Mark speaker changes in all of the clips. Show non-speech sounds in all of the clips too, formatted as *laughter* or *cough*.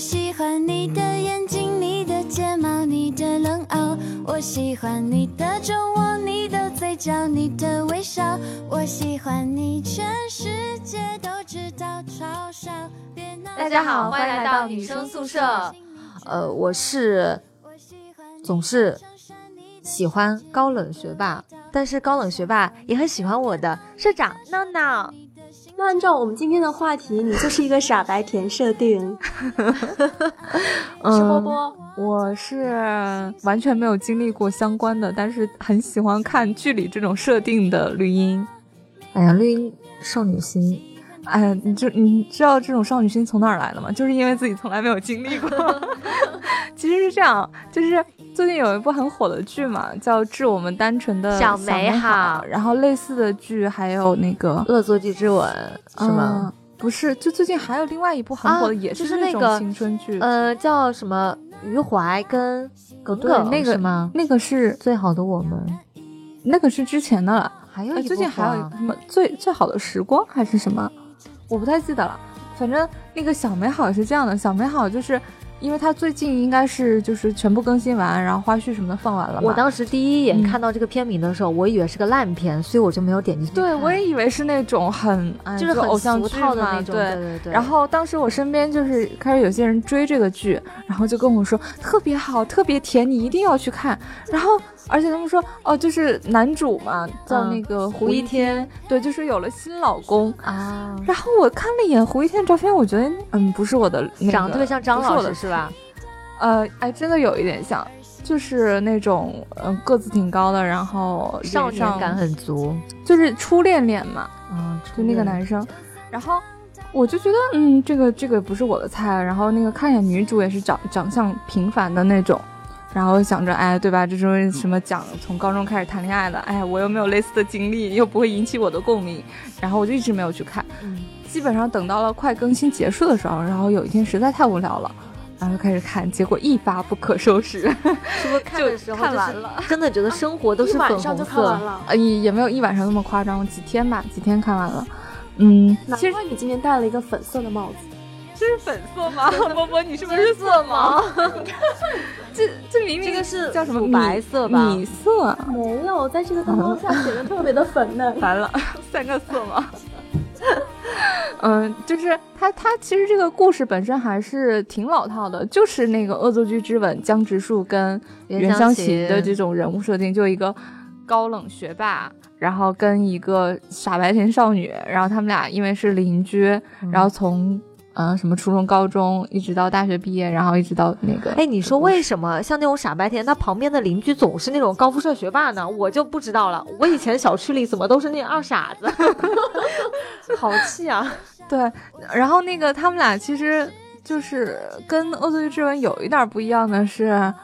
Speaker 1: 喜欢你的眼睛，你的睫毛，你的冷傲。我喜欢你的酒窝，你的嘴角，你的微笑。我喜欢你，全世界都知道。嘲笑。别闹
Speaker 2: 大家好欢迎来到女生宿舍。
Speaker 3: 呃，我是总是喜欢高冷学霸，但是高冷学霸也很喜欢我的社长闹闹。
Speaker 4: 那按照我们今天的话题，你就是一个傻白甜设定。是波波，
Speaker 5: 我是完全没有经历过相关的，但是很喜欢看剧里这种设定的绿茵。
Speaker 3: 哎呀，绿茵少女心，
Speaker 5: 哎呀，你就你知道这种少女心从哪儿来的吗？就是因为自己从来没有经历过。*laughs* 其实是这样，就是最近有一部很火的剧嘛，叫《致我们单纯的
Speaker 3: 小
Speaker 5: 美
Speaker 3: 美好
Speaker 5: 然后类似的剧还有那个
Speaker 3: 恶作剧之吻是吗？
Speaker 5: 嗯不是，就最近还有另外一部很火的，
Speaker 3: 啊
Speaker 5: 也
Speaker 3: 是
Speaker 5: 那种
Speaker 3: 那个
Speaker 5: 青春剧。
Speaker 3: 呃，叫什么？余淮跟耿
Speaker 5: 对
Speaker 3: 耿
Speaker 5: 那个
Speaker 3: 是吗？
Speaker 5: 那个是
Speaker 3: 最好的我们，
Speaker 5: 那个是之前的了。哎，
Speaker 3: 还有一
Speaker 5: 最近还有什么最最好的时光还是什么，我不太记得了。反正那个小美好是这样的，小美好就是因为它最近应该是就是全部更新完，然后花絮什么的放完了。
Speaker 3: 我当时第一眼
Speaker 5: 嗯
Speaker 3: 看到这个片名的时候，我以为是个烂片，所以我就没有点进去。
Speaker 5: 对我也以为是那种很哎
Speaker 3: 就是很
Speaker 5: 偶像
Speaker 3: 俗
Speaker 5: 剧
Speaker 3: 的那种，
Speaker 5: 对。
Speaker 3: 对对。
Speaker 5: 然后当时我身边就是开始有些人追这个剧，然后就跟我说特别好，特别甜，你一定要去看。然后而且他们说哦，就是男主嘛，叫
Speaker 3: 嗯
Speaker 5: 那个
Speaker 3: 胡一
Speaker 5: 天，对，就是有了新老公。
Speaker 3: 啊，
Speaker 5: 然后我看了一眼胡一天的照片，我觉得嗯不是我的那个，
Speaker 3: 长得特别像张老
Speaker 5: 不是我的
Speaker 3: 师是吧？
Speaker 5: 呃，哎，真的有一点像，就是那种嗯、个子挺高的，然后脸
Speaker 3: 少年感很足。
Speaker 5: 就是初恋脸嘛，
Speaker 3: 嗯，
Speaker 5: 就那个男生，然后我就觉得嗯，这个这个不是我的菜，然后那个看一眼女主也是长长相平凡的那种。然后想着，哎，对吧？这是什么讲从高中开始谈恋爱的？哎，我又没有类似的经历，又不会引起我的共鸣，然后我就一直没有去看。
Speaker 3: 嗯，
Speaker 5: 基本上等到了快更新结束的时候，然后有一天实在太无聊了，然后就开始看，结果一发不可收拾，*laughs*
Speaker 3: 是不是看的时候
Speaker 5: 看
Speaker 3: 就是
Speaker 5: 完了
Speaker 3: 真的觉得生活都是粉红色。
Speaker 4: 了。
Speaker 5: 呃，也也没有一晚上那么夸张，几天吧，几天看完了。嗯，
Speaker 4: 难
Speaker 5: 其实
Speaker 4: 怪你今天戴了一个粉色的帽子。
Speaker 5: 这是粉色吗？*laughs* 波波，你是不是色盲？*laughs* 这这明明
Speaker 3: 这个是
Speaker 5: 叫什么米
Speaker 3: 白色吧
Speaker 5: 米色，
Speaker 4: 没有，在这个灯光下显得特别的粉嫩。*laughs*
Speaker 5: 完了，三个色盲？嗯，就是他，他其实这个故事本身还是挺老套的，就是那个《恶作剧之吻》江直树跟
Speaker 3: 袁湘
Speaker 5: 琴
Speaker 3: 琴
Speaker 5: 的这种人物设定，就一个高冷学霸，然后跟一个傻白甜少女，然后他们俩因为是邻居，然后从嗯、呃什么初中、高中一直到大学毕业，然后一直到那个
Speaker 3: 哎，你说为什么像那种傻白甜，他旁边的邻居总是那种高富帅学霸呢？我就不知道了。我以前小区里怎么都是那二傻子，*laughs* 好气啊！*laughs*
Speaker 5: 对，然后那个他们俩其实就是跟《恶作剧之吻》有一点不一样的是，《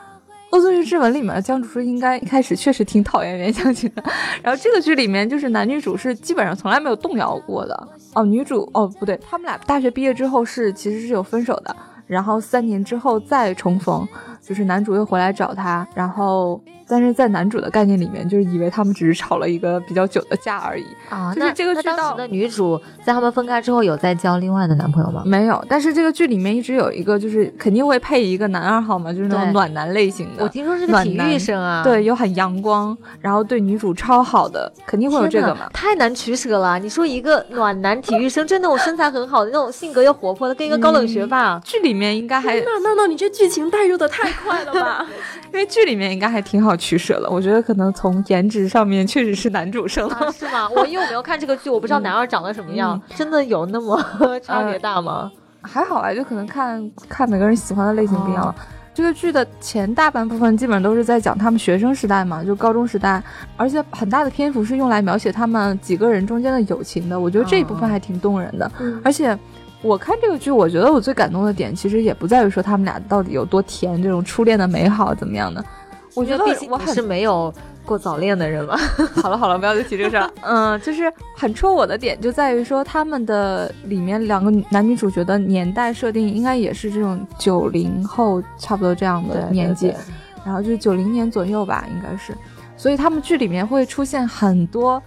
Speaker 5: 恶作剧之吻》里面的江直树应该一开始确实挺讨厌袁湘琴的，然后这个剧里面就是男女主是基本上从来没有动摇过的。哦，女主哦不对，他们俩大学毕业之后是其实是有分手的，然后三年之后再重逢，就是男主又回来找她，然后但是在男主的概念里面，就是以为他们只是吵了一个比较久的架而已。
Speaker 3: 啊，
Speaker 5: 就是
Speaker 3: 那
Speaker 5: 这个剧到
Speaker 3: 那当时的女主在他们分开之后有在交另外的男朋友吗？
Speaker 5: 没有，但是这个剧里面一直有一个，就是肯定会配一个男二号嘛，就是那种暖男类型的。
Speaker 3: 我听说是个体育生啊，
Speaker 5: 对，，有很阳光，然后对女主超好的，肯定会有这个嘛。
Speaker 3: 太难取舍了。你说一个暖男体育生，就那种身材很好的，那种性格又活泼的，跟一个高冷学霸，
Speaker 5: 剧里面应该还，因
Speaker 4: 那那那你这剧情代入的太快了吧？*laughs*
Speaker 5: 因为剧里面应该还挺好取舍了。我觉得可能从颜值上面确实是男主胜了。
Speaker 3: 啊，是吗？我因为我没有看这个剧，我不知道男二长得什么样，真的有那么 *laughs* 差别大吗？
Speaker 5: 还好吧，就可能看看每个人喜欢的类型不一样了。这个剧的前大半部分基本上都是在讲他们学生时代嘛，就高中时代，而且很大的篇幅是用来描写他们几个人中间的友情的。我觉得这一部分还挺动人的。
Speaker 4: 嗯
Speaker 5: 而且我看这个剧，我觉得我最感动的点其实也不在于说他们俩到底有多甜，这种初恋的美好怎么样的。我觉得
Speaker 3: 毕竟
Speaker 5: 我很
Speaker 3: 是没有过早恋的人嘛。*laughs*
Speaker 5: 好了好了，不要再提这个事儿了。嗯，就是很戳我的点就在于说，他们的里面两个男女主角的年代设定应该也是这种九零后差不多这样的年纪，然后就是九零年左右吧，应该是。所以他们剧里面会出现很多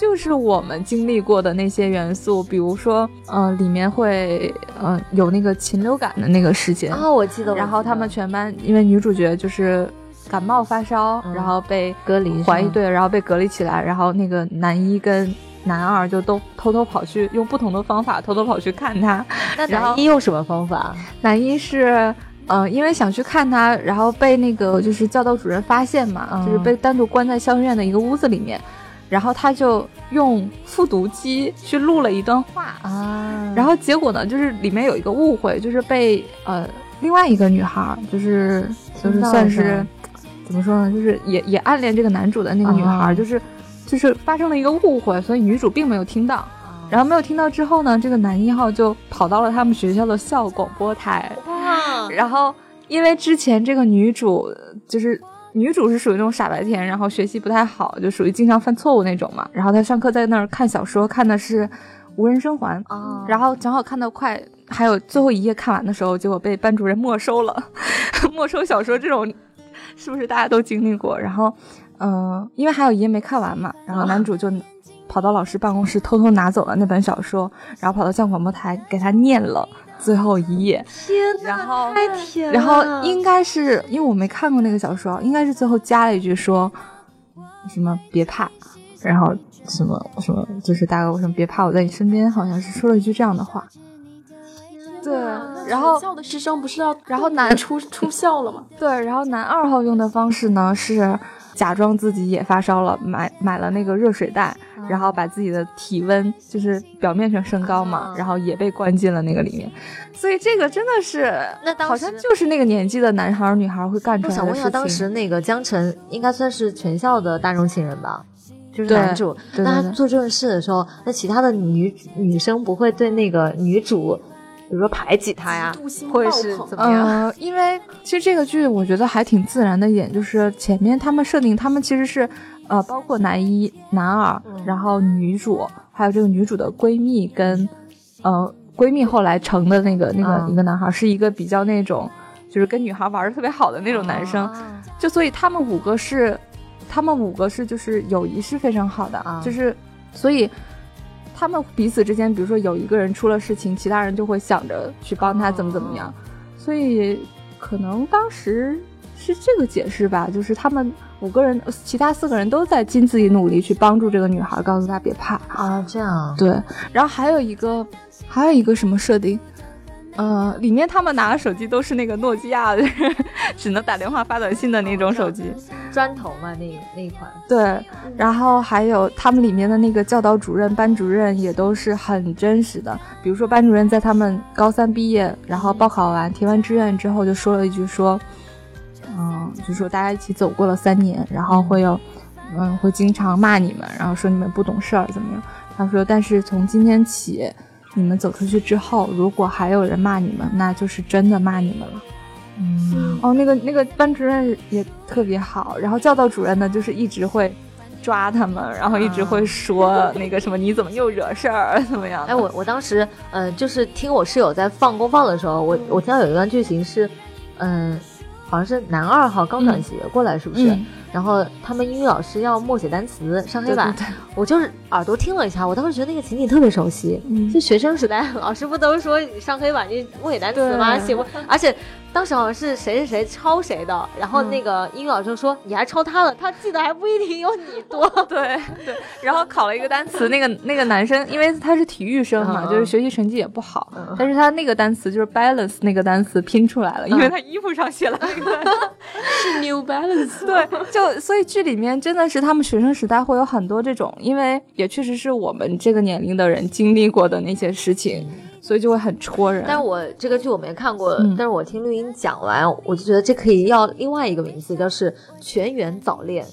Speaker 5: 就是我们经历过的那些元素，比如说，呃，里面会，呃，有那个禽流感的那个事件
Speaker 3: 啊，我记得。
Speaker 5: 然后他们全班，因为女主角就是感冒发烧，然后被
Speaker 3: 隔离，
Speaker 5: 怀疑对，然后被隔离起来，然后那个男一跟男二就都偷偷跑去用不同的方法偷偷跑去看他。*laughs*
Speaker 3: 那男一用什么方法？
Speaker 5: 男一是。嗯，因为想去看他，然后被那个就是教导主任发现嘛，就是被单独关在校院的一个屋子里面，然后他就用复读机去录了一段话啊，然后结果呢，就是里面有一个误会，就是被呃另外一个女孩，就是就是算是怎么说呢，就是也也暗恋这个男主的那个女孩，就是就是发生了一个误会，所以女主并没有听到。然后没有听到之后呢，这个男一号就跑到了他们学校的校广播台。哇！然后因为之前这个女主就是女主是属于那种傻白甜，然后学习不太好，就属于经常犯错误那种嘛。然后她上课在那儿看小说，看的是《无人生还》啊。然后正好看到快还有最后一页看完的时候，结果被班主任没收了。*laughs* 没收小说这种，是不是大家都经历过？然后，嗯，因为还有一页没看完嘛，然后男主就。跑到老师办公室偷偷拿走了那本小说，然后跑到校广播台给他念了最后一页。然后
Speaker 3: 太甜
Speaker 5: 了。然后应该是因为我没看过那个小说，应该是最后加了一句说什么别怕，然后什么什么就是大概我说别怕，我在你身边，好像是说了一句这样的话。对，然后
Speaker 4: 校的师生不是要
Speaker 5: 然后男
Speaker 4: 出出校了吗？
Speaker 5: 对，然后男二号用的方式呢是。假装自己也发烧了，买买了那个热水袋，然后把自己的体温就是表面上升高嘛，然后也被关进了那个里面。所以这个真的是，
Speaker 3: 那
Speaker 5: 好像就是那个年纪的男孩女孩会干出来的
Speaker 3: 事情。我想问一下，当时那个江晨应该算是全校的大众情人吧？就是男主。那他做这件事的时候，那其他的女女生不会对那个女主？比如说排挤他呀，或者是怎么样？
Speaker 5: 呃，因为其实这个剧我觉得还挺自然的一点，就是前面他们设定他们其实是，呃，包括男一、男二，然后女主，还有这个女主的闺蜜跟，呃，闺蜜后来成的那个那个一个男孩，是一个比较那种，就是跟女孩玩的特别好的那种男生，就所以他们五个是，他们五个是就是友谊是非常好的，啊就是所以。他们彼此之间，比如说有一个人出了事情，其他人就会想着去帮他怎么怎么样，所以可能当时是这个解释吧，就是他们五个人，其他四个人都在尽自己努力去帮助这个女孩，告诉她别怕
Speaker 3: 啊，这样
Speaker 5: 对。然后还有一个，还有一个什么设定？呃，里面他们拿的手机都是那个诺基亚的，*laughs* 只能打电话发短信的那种手机，
Speaker 3: 砖头嘛，那那一款。
Speaker 5: 对，然后还有他们里面的那个教导主任、班主任也都是很真实的。比如说，班主任在他们高三毕业，然后报考完、填完志愿之后，就说了一句说，嗯，就说大家一起走过了三年，然后会有，嗯，会经常骂你们，然后说你们不懂事儿怎么样。他说，但是从今天起。你们走出去之后，如果还有人骂你们，那就是真的骂你们了。嗯，哦，那个那个班主任也特别好，然后教导主任呢，就是一直会抓他们，然后一直会说那个什么你怎么又惹事儿怎么样？
Speaker 3: 哎，我我当时嗯，就是听我室友在放公放的时候，我我听到有一段剧情是，嗯，好像是男二号刚转学过来，是不是？然后他们英语老师要默写单词上黑板，我就是耳朵听了一下，我当时觉得那个情景特别熟悉，就学生时代老师不都说上黑板就默写单词吗？写不，而且。当时好像是谁谁谁抄谁的，然后那个英语老师说你还抄他的，他记得还不一定有你多。*laughs*
Speaker 5: 对对，然后考了一个单词，那个那个男生因为他是体育生嘛，就是学习成绩也不好，但是他那个单词就是 balance 那个单词拼出来了，因为他衣服上写了那个 *laughs*
Speaker 4: 是 new balance。
Speaker 5: 对，就所以剧里面真的是他们学生时代会有很多这种，因为也确实是我们这个年龄的人经历过的那些事情。所以就会很戳人。
Speaker 3: 但我这个剧我没看过，但是我听录音讲完，我就觉得这可以要另外一个名字，叫是全员早恋。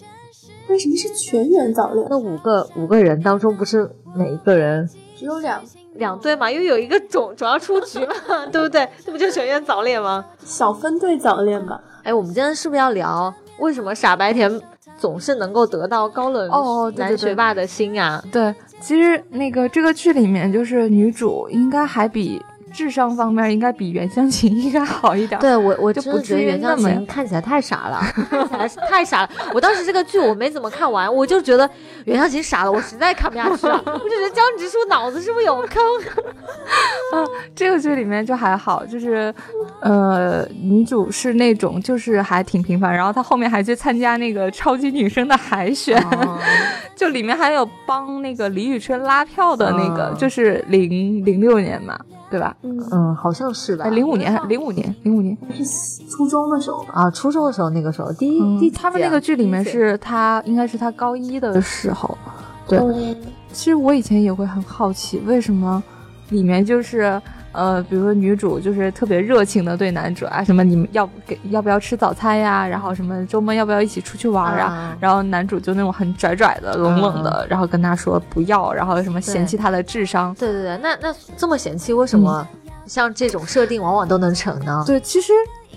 Speaker 4: 为什么是全员早恋？
Speaker 3: 那五个五个人当中，不是每一个人
Speaker 4: 只有两
Speaker 3: 两对嘛？因为有一个总总要出局嘛，*laughs* 对不对？这不就全员早恋吗？
Speaker 4: 小分队早恋吧。
Speaker 3: 哎，我们今天是不是要聊为什么傻白甜总是能够得到高冷
Speaker 5: 哦
Speaker 3: 男学霸的心呀？
Speaker 5: 对。其实那个这个剧里面，就是女主应该还比智商方面应该比袁湘琴应该好一点。
Speaker 3: 对我，我
Speaker 5: 就
Speaker 3: 不觉得袁湘琴看起来太傻了，看起来太傻了。我当时这个剧我没怎么看完，我就觉得袁湘琴傻了，我实在看不下去了。*laughs* 我就觉得江直树脑子是不是有坑？*laughs*
Speaker 5: 啊，这个剧里面就还好，就是呃，女主是那种就是还挺平凡，然后她后面还去参加那个超级女生的海选，
Speaker 3: 哦、*laughs*
Speaker 5: 就里面还有帮那个李宇春拉票的那个，哦、就是零零六年嘛。对吧？
Speaker 3: 嗯，好像是吧。
Speaker 5: 零五年，零五年，零五年。
Speaker 4: 是初中的时候
Speaker 3: 啊，初中的时候那个时候，第一、
Speaker 5: 嗯、
Speaker 3: 第
Speaker 5: 他们那个剧里面是他应该是他高一的时候。对，嗯、其实我以前也会很好奇，为什么里面就是呃，比如说女主就是特别热情的对男主啊，什么你们要给要不要吃早餐呀？然后什么周末要不要一起出去玩啊？
Speaker 3: 啊
Speaker 5: 然后男主就那种很拽拽的、冷冷的，
Speaker 3: 啊、
Speaker 5: 然后跟他说不要，然后什么嫌弃他的智商。
Speaker 3: 对对对，那那这么嫌弃，为什么像这种设定往往都能成呢？
Speaker 5: 对，其实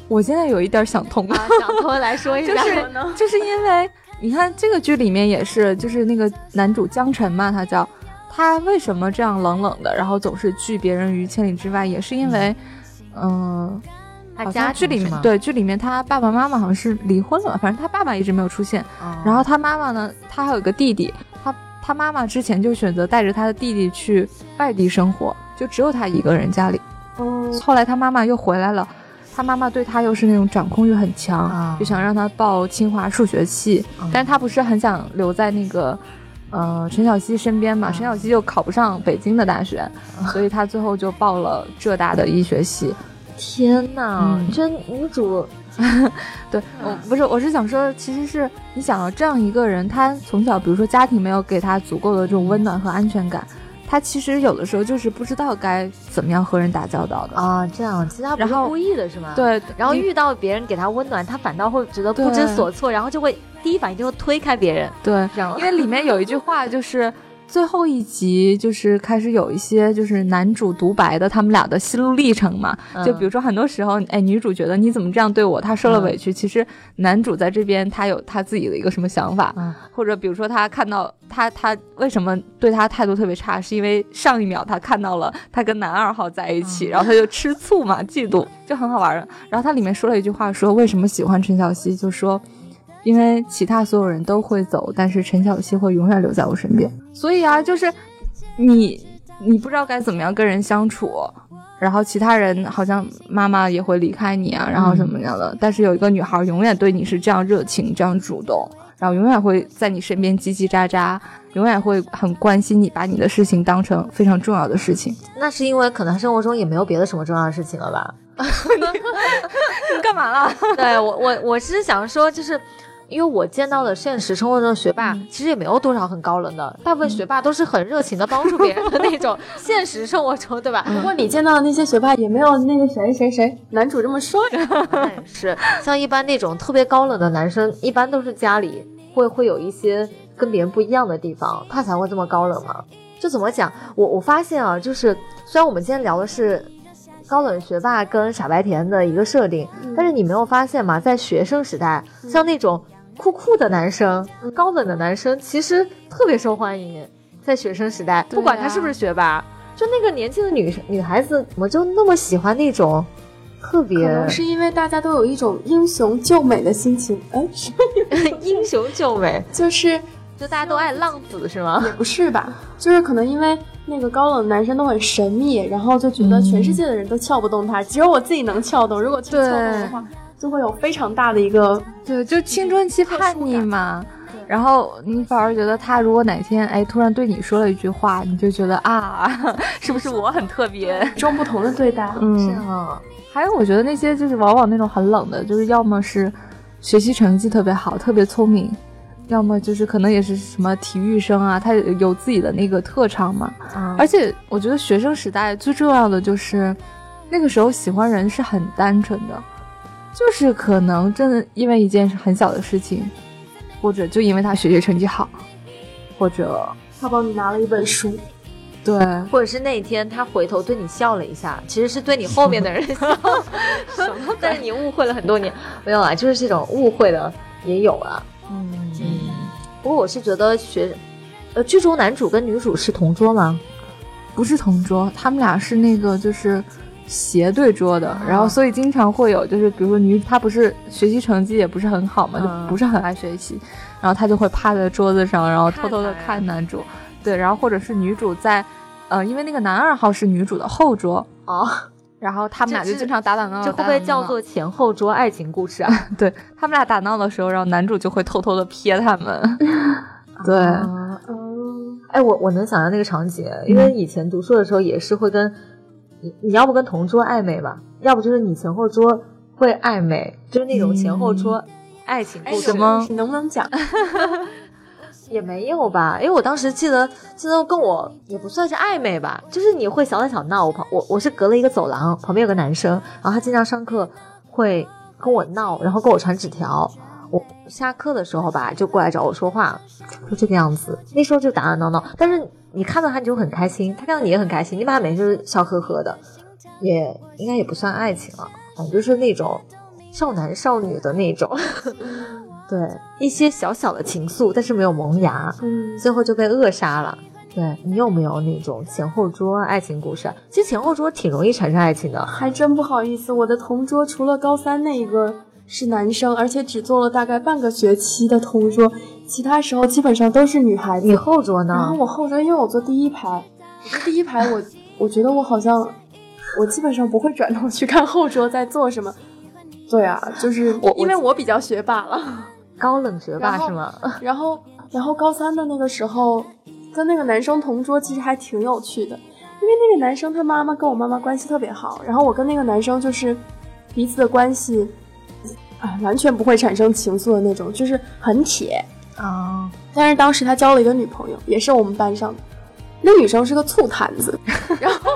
Speaker 5: 我现在有一点想通
Speaker 3: 啊，想通来说一下，
Speaker 5: 就是 *laughs* 就是因为你看这个剧里面也是，就是那个男主江辰嘛，他叫。他为什么这样冷冷的，然后总是拒别人于千里之外？也是因为，嗯，
Speaker 3: 呃、
Speaker 5: 好像剧里面对剧里面他爸爸妈妈好像是离婚了，反正他爸爸一直没有出现。
Speaker 3: 哦、
Speaker 5: 然后他妈妈呢，他还有一个弟弟，他他妈妈之前就选择带着他的弟弟去外地生活，就只有他一个人家里。
Speaker 3: 哦，
Speaker 5: 后来他妈妈又回来了，他妈妈对他又是那种掌控欲很强，
Speaker 3: 啊、
Speaker 5: 就想让他报清华数学系，
Speaker 3: 嗯、
Speaker 5: 但是他不是很想留在那个。呃，陈小希身边嘛，陈小希又考不上北京的大学，所以他最后就报了浙大的医学系。*laughs*
Speaker 3: 天哪，嗯、这女主，*laughs*
Speaker 5: 对我不是，我是想说，其实是你想要这样一个人，他从小比如说家庭没有给他足够的这种温暖和安全感，他其实有的时候就是不知道该怎么样和人打交道的
Speaker 3: 啊。这样，其实他不是故意的是吗？
Speaker 5: 对，
Speaker 3: 然后遇到别人给他温暖，他反倒会觉得不知所措，然后就会。第一反应就会推开别人，
Speaker 5: 对，因为里面有一句话，就是最后一集就是开始有一些就是男主独白的他们俩的心路历程嘛。
Speaker 3: 嗯、
Speaker 5: 就比如说很多时候，哎，女主觉得你怎么这样对我，她受了委屈。
Speaker 3: 嗯、
Speaker 5: 其实男主在这边他有他自己的一个什么想法，
Speaker 3: 嗯、
Speaker 5: 或者比如说他看到他他为什么对他态度特别差，是因为上一秒他看到了他跟男二号在一起，然后他就吃醋嘛，嫉妒，就很好玩。然后他里面说了一句话，说为什么喜欢陈小希，就说。因为其他所有人都会走，但是陈小希会永远留在我身边。所以啊，就是你，你不知道该怎么样跟人相处，然后其他人好像妈妈也会离开你啊，然后什么样的。嗯、但是有一个女孩永远对你是这样热情、这样主动，然后永远会在你身边叽叽喳喳，永远会很关心你，把你的事情当成非常重要的事情。
Speaker 3: 那是因为可能生活中也没有别的什么重要的事情了吧？*laughs* *laughs*
Speaker 5: 你干嘛了？
Speaker 3: 对我，我我是想说，就是。因为我见到的现实生活中的学霸，
Speaker 5: 嗯、
Speaker 3: 其实也没有多少很高冷的，大部分学霸都是很热情的帮助别人的那种。*laughs* 现实生活中，对吧？
Speaker 4: 不过你见到的那些学霸也没有那个谁谁谁男主这么帅。
Speaker 3: 那 *laughs* 也是，像一般那种特别高冷的男生，一般都是家里会会有一些跟别人不一样的地方，他才会这么高冷嘛。就怎么讲？我我发现啊，就是虽然我们今天聊的是高冷学霸跟傻白甜的一个设定，
Speaker 4: 嗯、
Speaker 3: 但是你没有发现吗？在学生时代，嗯、像那种。酷酷的男生，高冷的男生，其实特别受欢迎。在学生时代，不管他是不是学霸，
Speaker 5: 啊、
Speaker 3: 就那个年轻的女女孩子，怎么就那么喜欢那种特别？
Speaker 4: 可能是因为大家都有一种英雄救美的心情。哎，*laughs*
Speaker 3: 英雄救美，*laughs*
Speaker 4: 就是
Speaker 3: 就大家都爱浪子是吗？
Speaker 4: 也不是吧，就是可能因为那个高冷的男生都很神秘，然后就觉得全世界的人都撬不动他，嗯、只有我自己能撬动。如果去撬动的话。就会有非常大的一个，
Speaker 5: 对，就青春期叛逆嘛。然后你反而觉得他如果哪天哎突然对你说了一句话，你就觉得啊，*laughs* 是不是我很特别？
Speaker 4: 装不同的对待，
Speaker 5: 嗯，
Speaker 3: 是啊。
Speaker 5: 还有我觉得那些就是往往那种很冷的，就是要么是学习成绩特别好，特别聪明，要么就是可能也是什么体育生啊，他有自己的那个特长嘛。
Speaker 3: 嗯、
Speaker 5: 而且我觉得学生时代最重要的就是那个时候喜欢人是很单纯的。就是可能真的因为一件很小的事情，或者就因为他学习成绩好，或者
Speaker 4: 他帮你拿了一本书，
Speaker 5: 对，
Speaker 3: 或者是那一天他回头对你笑了一下，其实是对你后面的人 *laughs* 笑，但是你误会了很多年，没有啊，就是这种误会的也有啊。
Speaker 5: 嗯
Speaker 3: 嗯。不过我是觉得学，呃，剧中男主跟女主是同桌吗？
Speaker 5: 不是同桌，他们俩是那个就是。斜对桌的，然后所以经常会有，就是比如说女她不是学习成绩也不是很好嘛，就不是很爱学习，然后她就会趴在桌子上，然后偷偷的看男主，对，然后或者是女主在，呃，因为那个男二号是女主的后桌
Speaker 3: 哦，
Speaker 5: 然后他们俩就经常打打闹闹，
Speaker 3: 这会不会叫做前后桌爱情故事啊？*laughs*
Speaker 5: 对他们俩打闹的时候，然后男主就会偷偷的瞥他们，*laughs* 对。
Speaker 3: 嗯哎，我我能想象那个场景，因为以前读书的时候也是会跟你，你要不跟同桌暧昧吧，要不就是你前后桌会暧昧，就是那种前后桌爱情故事
Speaker 5: 吗？
Speaker 4: 你能不能讲？*laughs*
Speaker 3: 也没有吧，因为我当时记得记得跟我也不算是暧昧吧，就是你会小打小闹。我旁我我是隔了一个走廊，旁边有个男生，然后他经常上课会跟我闹，然后跟我传纸条。我下课的时候吧，就过来找我说话，就这个样子。那时候就打打闹闹，但是你看到他你就很开心，他看到你也很开心，你把他每天就是笑呵呵的，也应该也不算爱情了，反正就是那种少男少女的那种，*laughs* 对一些小小的情愫，但是没有萌芽，嗯，最后就被扼杀了。对你有没有那种前后桌爱情故事？其实前后桌挺容易产生爱情的，
Speaker 4: 还真不好意思，我的同桌除了高三那一个。是男生，而且只做了大概半个学期的同桌，其他时候基本上都是女孩子。
Speaker 3: 你后桌呢？
Speaker 4: 然后我后桌，因为我坐第一排，第一排我我觉得我好像，我基本上不会转头去看后桌在做什么。对啊，就是我，因为我比较学霸了，*laughs*
Speaker 3: 高冷学霸是吗？*laughs*
Speaker 4: 然后然后高三的那个时候，跟那个男生同桌其实还挺有趣的，因为那个男生他妈妈跟我妈妈关系特别好，然后我跟那个男生就是彼此的关系。啊，完全不会产生情愫的那种，就是很铁
Speaker 3: 啊。
Speaker 4: 但是当时他交了一个女朋友，也是我们班上的，那女生是个醋坛子。*laughs* 然后，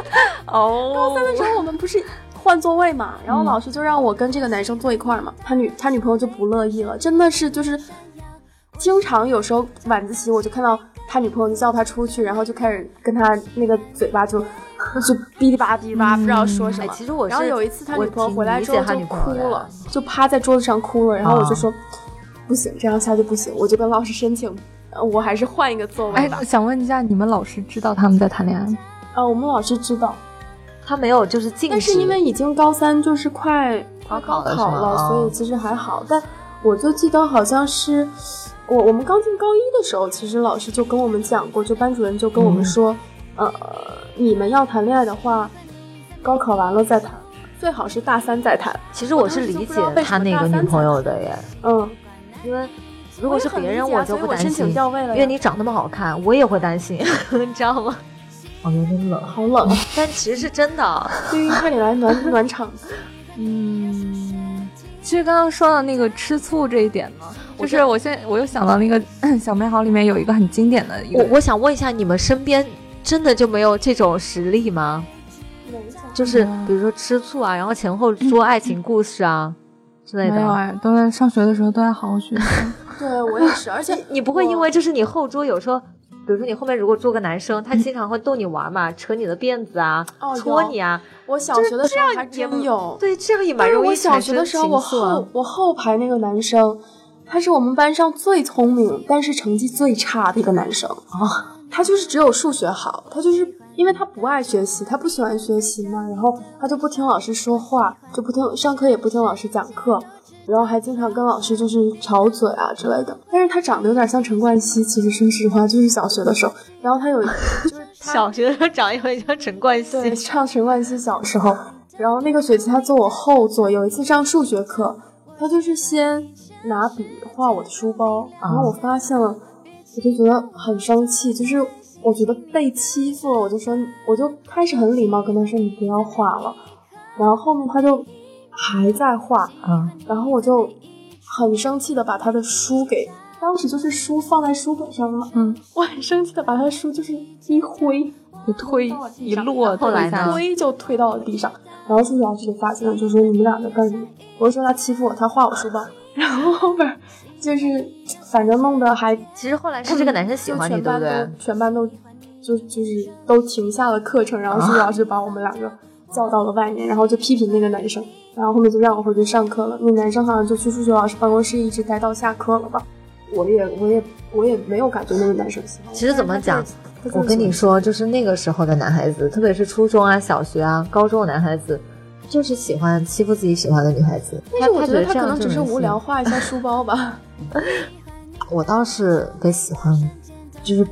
Speaker 5: 哦，
Speaker 4: 高三的时候我们不是换座位嘛，然后老师就让我跟这个男生坐一块儿嘛，他女他女朋友就不乐意了，真的是就是，经常有时候晚自习我就看到他女朋友就叫他出去，然后就开始跟他那个嘴巴就。就哔哩吧哔哩吧，不知道说什么。
Speaker 3: 其实我
Speaker 4: 然后有一次他女朋友回来之后就哭了，就趴在桌子上哭了。然后我就说，不行，这样下去不行，我就跟老师申请，我还是换一个座位吧。
Speaker 5: 想问一下，你们老师知道他们在谈恋爱吗？
Speaker 4: 啊，我们老师知道，
Speaker 3: 他没有就是禁止。
Speaker 4: 但是因为已经高三，就是快
Speaker 3: 高
Speaker 4: 考
Speaker 3: 了，
Speaker 4: 所以其实还好。但我就记得好像是我我们刚进高一的时候，其实老师就跟我们讲过，就班主任就跟我们说，呃。你们要谈恋爱的话，高考完了再谈，最好是大三再谈。
Speaker 3: 其实我是理解他那个女朋友的耶，
Speaker 4: 嗯，
Speaker 3: 因为如果是别人
Speaker 4: 我
Speaker 3: 就不担心，
Speaker 4: 因
Speaker 3: 为你长那么好看，我也会担心，*laughs* 你知道吗？哦，有点冷，
Speaker 4: 好冷，
Speaker 3: 但其实是真的。
Speaker 4: 对，快点来暖暖场。*laughs*
Speaker 5: 嗯，其实刚刚说到那个吃醋这一点呢，就是我现在我又想到那个 *clears throat* 小美好里面有一个很经典的，
Speaker 3: 我我想问一下你们身边。真的就没有这种实力吗？就是比如说吃醋啊，然后前后说爱情故事啊 *laughs* 之类的。
Speaker 5: 没有哎，都在上学的时候都在好好学习。*laughs*
Speaker 4: 对我也是，而且 *laughs*
Speaker 3: 你不会因为就是你后桌有时候，比如说你后面如果坐个男生，他经常会逗你玩嘛，扯你的辫子啊，戳你啊。
Speaker 4: 我小学的时候还真有。
Speaker 3: 对，这样也蛮容易
Speaker 4: 产生情愫。我小学的时候，我后我后排那个男生，他是我们班上最聪明，但是成绩最差的一个男生啊。他就是只有数学好，他就是因为他不爱学习，他不喜欢学习嘛，然后他就不听老师说话，就不听上课也不听老师讲课，然后还经常跟老师就是吵嘴啊之类的。但是他长得有点像陈冠希，其实说实话就是小学的时候，然后他有 *laughs* 就是
Speaker 3: 小学的时候长得有点像陈冠希，
Speaker 4: 对，像陈冠希小时候。然后那个学期他坐我后座，有一次上数学课，他就是先拿笔画我的书包，然后我发现了。我就觉得很生气，就是我觉得被欺负了，我就说，我就开始很礼貌跟他说你不要画了，然后后面他就还在画，
Speaker 3: 嗯，
Speaker 4: 然后我就很生气的把他的书给，当时就是书放在书本上了，
Speaker 5: 嗯，
Speaker 4: 我很生气的把他的书就是一挥
Speaker 5: 一推一落，
Speaker 3: 后来
Speaker 4: 推就推到了地上，然后数学老师就发现了，就说你们俩在干什么？我就说他欺负我，他画我书包，然后后边。就是，反正弄得还，
Speaker 3: 其实后来是这个男生喜欢你，对不对？
Speaker 4: 全班都，就就是都停下了课程，然后数学老师把我们两个叫到了外面，然后就批评那个男生，然后后面就让我回去上课了。那男生好像就去数学老师办公室一直待到下课了吧？我也我也我也没有感觉那个男生喜欢。
Speaker 3: 其实怎么讲，我跟你说，就是那个时候的男孩子，特别是初中啊、小学啊、高中的男孩子，就是喜欢欺负自己喜欢的女孩子。
Speaker 4: 但是我觉得他可能只是无聊，*laughs* 画一下书包吧。*laughs*
Speaker 3: 我倒是被喜欢，就是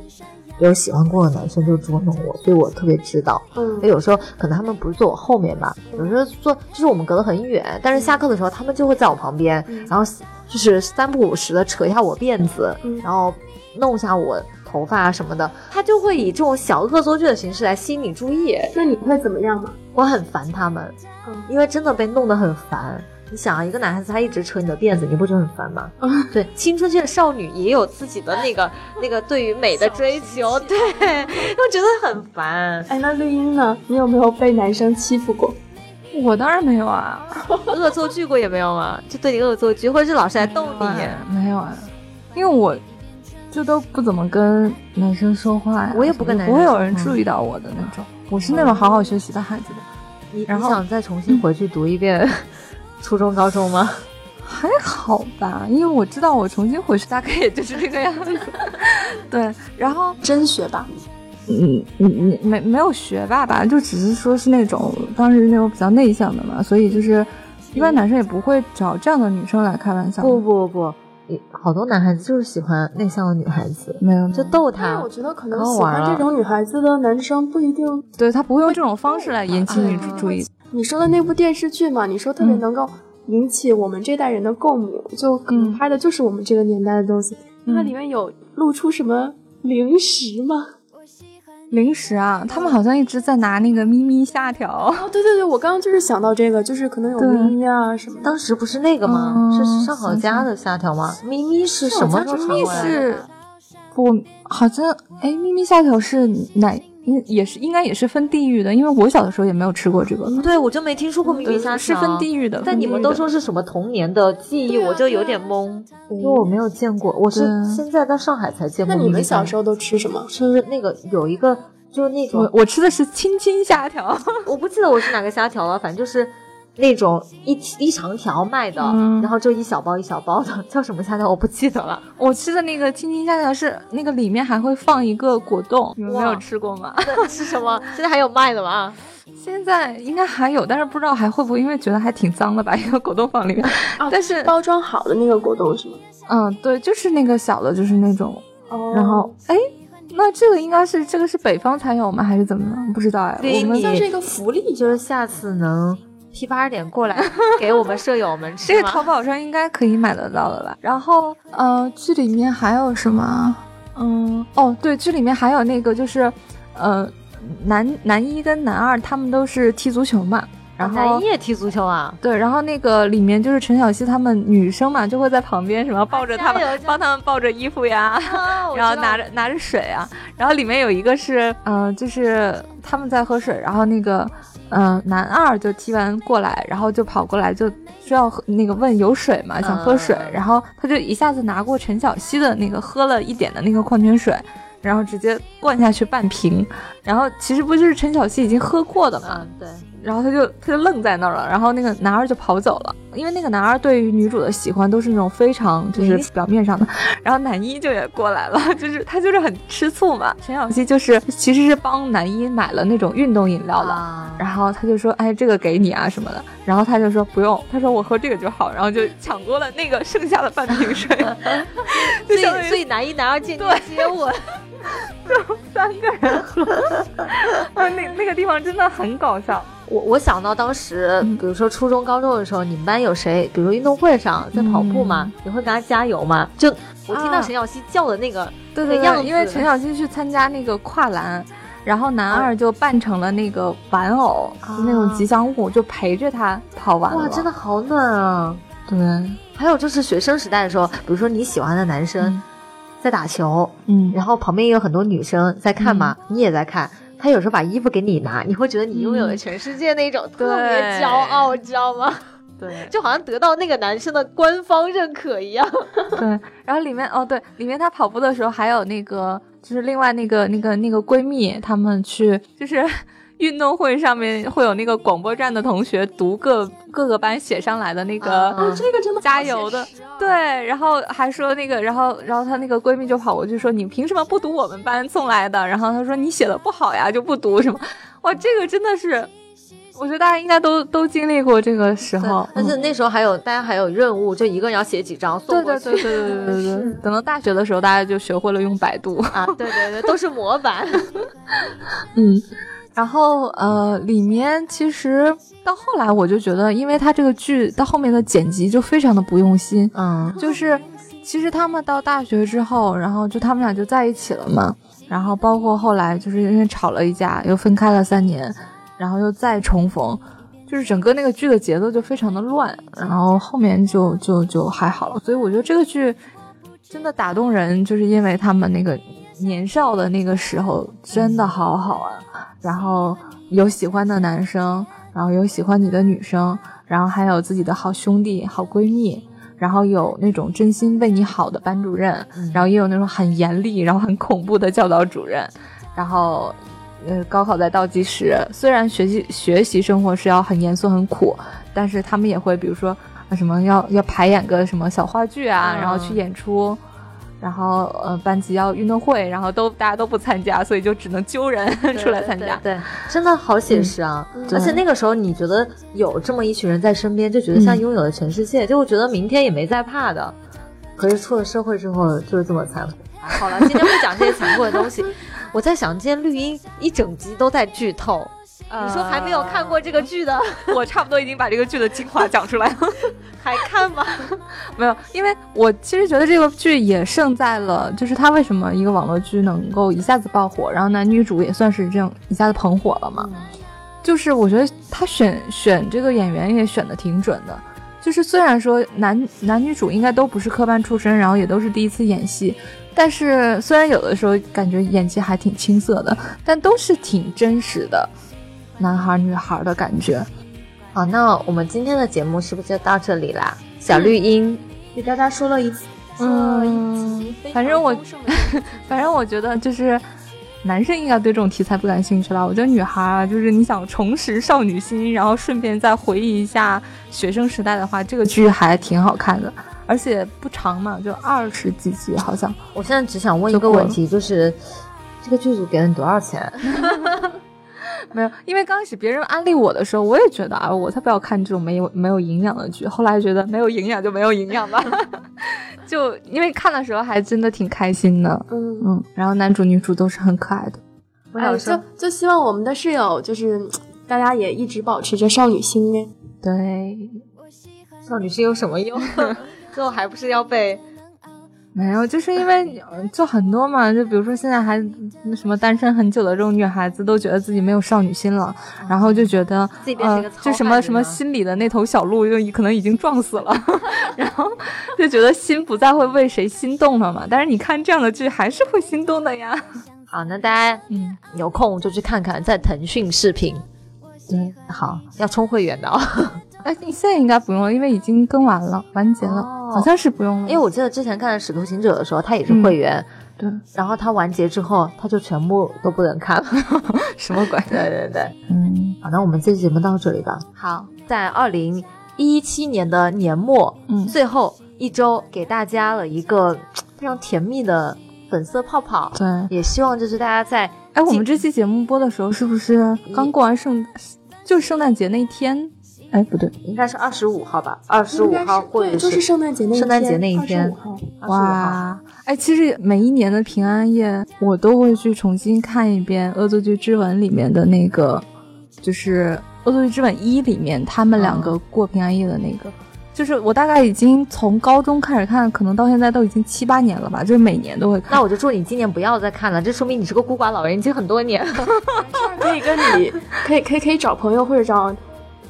Speaker 3: 有喜欢过的男生就捉弄我，所以我特别知道。
Speaker 4: 嗯，
Speaker 3: 有时候可能他们不是坐我后面吧，有时候坐就是我们隔得很远，但是下课的时候他们就会在我旁边，然后就是三不五时的扯一下我辫子，然后弄一下我头发啊什么的，他就会以这种小恶作剧的形式来吸引你注意。
Speaker 4: 那你会怎么样吗？
Speaker 3: 我很烦他们，
Speaker 4: 嗯，
Speaker 3: 因为真的被弄得很烦。你想啊，一个男孩子他一直扯你的辫子，你不觉得很烦吗？
Speaker 4: 嗯，
Speaker 3: 对，青春期的少女也有自己的那个 *laughs* 那个对于美的追求，对，*laughs* 我觉得很烦。
Speaker 4: 哎，那绿茵呢？你有没有被男生欺负过？
Speaker 5: 我当然没有啊，*laughs*
Speaker 3: 恶作剧过也没有吗？就对你恶作剧，或者是老师来逗你？
Speaker 5: 没有啊，因为我就都不怎么跟男生说话呀，
Speaker 3: 我也不跟男生，
Speaker 5: 不会有人注意到我的那种。我是那种好好学习的孩子的。
Speaker 3: 你你想再重新回去读一遍？*laughs* 初中、高中吗？
Speaker 5: 还好吧，因为我知道我重新回去大概也就是这个样子。*laughs* 对，然后
Speaker 4: 真学霸，
Speaker 5: 嗯嗯，没没有学霸吧，就只是说是那种当时那种比较内向的嘛，所以就是一般男生也不会找这样的女生来开玩笑。
Speaker 3: 不不不不，好多男孩子就是喜欢内向的女孩子，
Speaker 5: 没有
Speaker 3: 就逗她。
Speaker 4: 我觉得可能喜欢这种女孩子的男生不一定，
Speaker 5: 对他不会用这种方式来引起你注意。
Speaker 4: 你说的那部电视剧嘛，你说特别能够引起我们这代人的共鸣，就可能拍的就是我们这个年代的东西。它里面有露出什么零食吗？
Speaker 5: 零食啊，他们好像一直在拿那个咪咪虾条。
Speaker 4: 哦，对对对，我刚刚就是想到这个，就是可能有咪咪啊什么。
Speaker 3: 当时不是那个吗？是上好佳的虾条吗？咪咪是什么？
Speaker 5: 咪咪是，不，好像哎，咪咪虾条是奶。应也是应该也是分地域的，因为我小的时候也没有吃过这个。
Speaker 3: 对，我就没听说过米皮虾条
Speaker 5: 是分地域的。
Speaker 3: 但你们都说是什么童年的记忆，我就有点懵，因为我没有见过。我是现在在上海才见过。
Speaker 4: 那你们小时候都吃什么？
Speaker 3: 吃那个有一个就那种，
Speaker 5: 我吃的是青青虾条，
Speaker 3: 我不记得我是哪个虾条了，反正就是。那种一一长条卖的，
Speaker 5: 嗯、
Speaker 3: 然后就一小包一小包的，叫什么虾条我不记得了。
Speaker 5: 我吃的那个青青虾条是那个里面还会放一个果冻，你们没有吃过吗？
Speaker 3: 是什么？现在还有卖的吗？
Speaker 5: 现在应该还有，但是不知道还会不会，因为觉得还挺脏的，把一个果冻放里面。
Speaker 4: 啊、
Speaker 5: 但是
Speaker 4: 包装好的那个果冻是吗？
Speaker 5: 嗯，对，就是那个小的，就是那种。
Speaker 4: 哦、
Speaker 5: 然后，哎。那这个应该是这个是北方才有吗？还是怎么的？不知道哎。
Speaker 3: 我
Speaker 4: 们像是一个福利，
Speaker 3: 就是下次能。批发点过来给我们舍友们吃，
Speaker 5: 这个淘宝上应该可以买得到的吧？然后，呃，剧里面还有什么？嗯，哦，对，剧里面还有那个，就是，呃，男男一跟男二他们都是踢足球嘛。然后
Speaker 3: 男一也踢足球啊？
Speaker 5: 对，然后那个里面就是陈小希他们女生嘛，就会在旁边什么抱着他们，帮他们抱着衣服呀，*laughs* 然后拿着拿着水啊。然后里面有一个是，嗯，就是他们在喝水，然后那个。嗯，男二就踢完过来，然后就跑过来，就需要那个问有水吗？想喝水，然后他就一下子拿过陈小希的那个喝了一点的那个矿泉水，然后直接灌下去半瓶，然后其实不就是陈小希已经喝过的嘛？
Speaker 3: 对。
Speaker 5: 然后他就他就愣在那儿了，然后那个男二就跑走了，因为那个男二对于女主的喜欢都是那种非常就是表面上的，然后男一就也过来了，就是他就是很吃醋嘛。陈小希就是其实是帮男一买了那种运动饮料的，
Speaker 3: 啊、
Speaker 5: 然后他就说哎这个给你啊什么的，然后他就说不用，他说我喝这个就好，然后就抢过了那个剩下的半瓶水 *laughs* *laughs*
Speaker 3: 所以所以男一男二间接接吻。*laughs*
Speaker 5: 就三个人喝，啊，那那个地方真的很搞笑。
Speaker 3: 我我想到当时，比如说初中、高中的时候，你们班有谁，比如运动会上在跑步嘛，你会给他加油吗？就我听到陈小希叫的那个
Speaker 5: 对对
Speaker 3: 样子，
Speaker 5: 因为陈小希去参加那个跨栏，然后男二就扮成了那个玩偶，就那种吉祥物，就陪着他跑完了。
Speaker 3: 哇，真的好暖啊！
Speaker 5: 对，
Speaker 3: 还有就是学生时代的时候，比如说你喜欢的男生。在打球，
Speaker 5: 嗯，
Speaker 3: 然后旁边也有很多女生在看嘛，你也在看。他有时候把衣服给你拿，你会觉得你拥有了全世界那种特别骄傲，你知道吗？*laughs*
Speaker 5: 对，
Speaker 3: 就好像得到那个男生的官方认可一样。*laughs*
Speaker 5: 对，然后里面哦，对，里面他跑步的时候还有那个，就是另外那个那个那个闺蜜，她们去就是。运动会上面会有那个广播站的同学读各各个班写上来的那个，
Speaker 4: 这个真的
Speaker 5: 加油的，对，然后还说那个，然后然后她那个闺蜜就跑过去说你凭什么不读我们班送来的？然后她说你写的不好呀，就不读什么，哇，这个真的是。我觉得大家应该都都经历过这个时候，
Speaker 3: 而且那时候还有大家还有任务，就一个人要写几张送
Speaker 5: 过去。对对对对对对对。等到大学的时候，大家就学会了用百度
Speaker 3: 啊，对对对，都是模板。*laughs*
Speaker 5: 嗯，然后呃，里面其实到后来我就觉得，因为他这个剧到后面的剪辑就非常的不用心。
Speaker 3: 嗯，
Speaker 5: 就是其实他们到大学之后，然后就他们俩就在一起了嘛。然后包括后来就是因为吵了一架，又分开了三年。然后又再重逢，就是整个那个剧的节奏就非常的乱，然后后面就就就还好了。所以我觉得这个剧真的打动人，就是因为他们那个年少的那个时候真的好好啊。然后有喜欢的男生，然后有喜欢你的女生，然后还有自己的好兄弟、好闺蜜，然后有那种真心为你好的班主任，然后也有那种很严厉、然后很恐怖的教导主任，然后。呃，高考在倒计时，虽然学习学习生活是要很严肃很苦，但是他们也会，比如说什么要要排演个什么小话剧啊，然后去演出，然后呃班级要运动会，然后都大家都不参加，所以就只能揪人 *laughs* 出来参加。
Speaker 3: 对，真的好写实啊！而且那个时候你觉得有这么一群人在身边，就觉得像拥有了全世界，就会觉得明天也没在怕的。可是出了社会之后就是这么残酷。好了，今天不讲这些残酷的东西。*laughs* 我在想，今天绿茵一整集都在剧透，你说还没有看过这个剧的，
Speaker 5: 我差不多已经把这个剧的精华讲出来了，*laughs*
Speaker 3: 还看吗？*laughs*
Speaker 5: 没有，因为我其实觉得这个剧也胜在了，就是它为什么一个网络剧能够一下子爆火，然后男女主也算是这样一下子捧火了嘛，就是我觉得他选选这个演员也选的挺准的，就是虽然说男男女主应该都不是科班出身，然后也都是第一次演戏。但是虽然有的时候感觉演技还挺青涩的，但都是挺真实的，男孩女孩的感觉。
Speaker 3: 好，那我们今天的节目是不是就到这里啦？小绿茵
Speaker 4: 给大家说了一次，
Speaker 5: 嗯，反正我，*laughs* 反正我觉得就是。男生应该对这种题材不感兴趣了。我觉得女孩啊，就是你想重拾少女心，然后顺便再回忆一下学生时代的话，这个剧还挺好看的，而且不长嘛，就二十几集好像。
Speaker 3: 我现在只想问一个问题，就是这个剧组给了你多少钱？*laughs*
Speaker 5: 没有，因为刚开始别人安利我的时候，我也觉得啊，我才不要看这种没有没有营养的剧。后来觉得没有营养就没有营养吧。*laughs* 就因为看的时候还真的挺开心的，嗯嗯，然后男主女主都是很可爱的，
Speaker 4: 哎，就就希望我们的室友就是大家也一直保持着少女心呢。
Speaker 5: 对，
Speaker 3: 少女心有什么用？*laughs* 最后还不是要被。
Speaker 5: 没有，就是因为就很多嘛，就比如说现在还什么单身很久的这种女孩子，都觉得自己没有少女心了，然后就觉得
Speaker 3: 呃，
Speaker 5: 就什么什么心里的那头小鹿就可能已经撞死了，*laughs* 然后就觉得心不再会为谁心动了嘛。但是你看这样的剧还是会心动的呀。*laughs*
Speaker 3: 好，那大家嗯有空就去看看，在腾讯视频。
Speaker 5: 对，
Speaker 3: 好，要充会员的哦。
Speaker 5: 哎，你现在应该不用了，因为已经更完了，完结了，好像是不用了。
Speaker 3: 因为我记得之前看《使徒行者》的时候，他也是会员，
Speaker 5: 对。
Speaker 3: 然后他完结之后，他就全部都不能看了，*laughs*
Speaker 5: 什么鬼？
Speaker 3: 对对对，*laughs* 嗯。好，那我们这期节目到这里吧。好，在二零一七年的年末，嗯，最后一周给大家了一个非常甜蜜的粉色泡泡。
Speaker 5: 对，
Speaker 3: 也希望就是大家在
Speaker 5: 哎，我们这期节目播的时候是不是刚过完圣，就是圣诞节那一天？哎，不对，
Speaker 3: 应该是二十五号吧？二十五号或者
Speaker 4: 就是圣诞节那
Speaker 3: 圣诞节那一天。
Speaker 5: 哇，哎，其实每一年的平安夜，我都会去重新看一遍《恶作剧之吻》里面的那个，就是《恶作剧之吻一》里面他们两个过平安夜的那个。就是我大概已经从高中开始看，可能到现在都已经七八年了吧，就是每年都会看。
Speaker 3: 那我就祝你今年不要再看了，这说明你是个孤寡老人，已经很多年。*laughs*
Speaker 4: 可以跟你，可以可以可以找朋友或者找。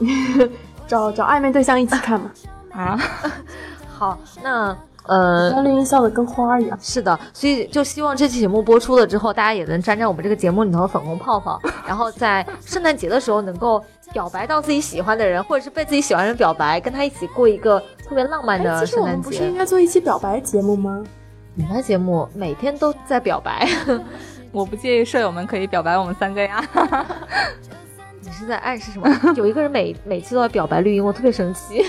Speaker 4: *laughs* 找找暧昧对象一起看嘛？*laughs*
Speaker 3: 啊，*laughs* 好，那呃，
Speaker 4: 张丽英笑的跟花一样。
Speaker 3: 是的，所以就希望这期节目播出了之后，大家也能沾沾我们这个节目里头的粉红泡泡，然后在圣诞节的时候能够表白到自己喜欢的人，或者是被自己喜欢的人表白，跟他一起过一个特别浪漫的圣诞节。
Speaker 4: 不是应该做一期表白节目吗？
Speaker 3: 表白节目每天都在表白。
Speaker 5: 我不介意舍友们可以表白我们三个呀。
Speaker 3: 你是在暗示什么？有一个人每每次都要表白绿茵，我特别生气。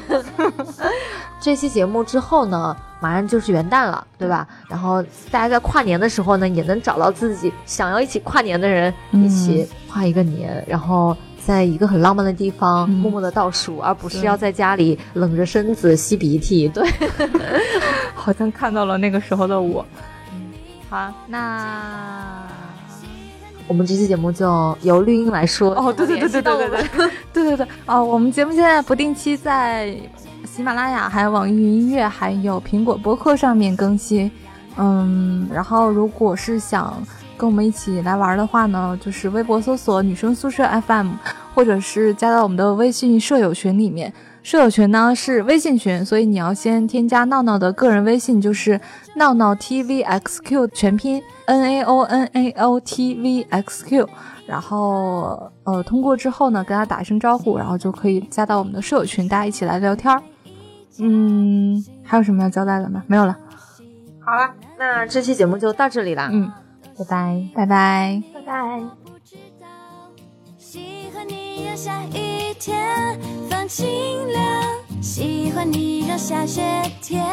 Speaker 3: *laughs* 这期节目之后呢，马上就是元旦了，对吧？然后大家在跨年的时候呢，也能找到自己想要一起跨年的人，一起跨一个年，然后在一个很浪漫的地方默默的倒数，而不是要在家里冷着身子吸鼻涕。对，*laughs*
Speaker 5: 好像看到了那个时候的我。嗯，好，那。
Speaker 3: 我们这期节目就由绿茵来说
Speaker 5: 哦，对对对对对对对。对对 *laughs* 对。哦，我们节目现在不定期在喜马拉雅、还有网易云音乐、还有苹果播客上面更新，嗯，然后如果是想。跟我们一起来玩的话呢，就是微博搜索“女生宿舍 FM”，或者是加到我们的微信舍友群里面。舍友群呢是微信群，所以你要先添加闹闹的个人微信，就是闹闹 tvxq 全拼 n a o n a o t v x q，然后呃通过之后呢，跟他打一声招呼，然后就可以加到我们的舍友群，大家一起来聊天。嗯，还有什么要交代的吗？没有了。
Speaker 3: 好了，那这期节目就到这里了。
Speaker 5: 嗯，
Speaker 3: 拜拜，
Speaker 5: 拜拜，
Speaker 3: 拜拜。
Speaker 1: 喜欢你让下雨天放晴了，喜欢你让下雪天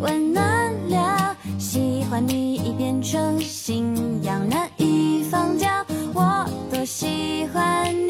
Speaker 1: 温暖了，喜欢你已变成信仰难以放掉，我多喜欢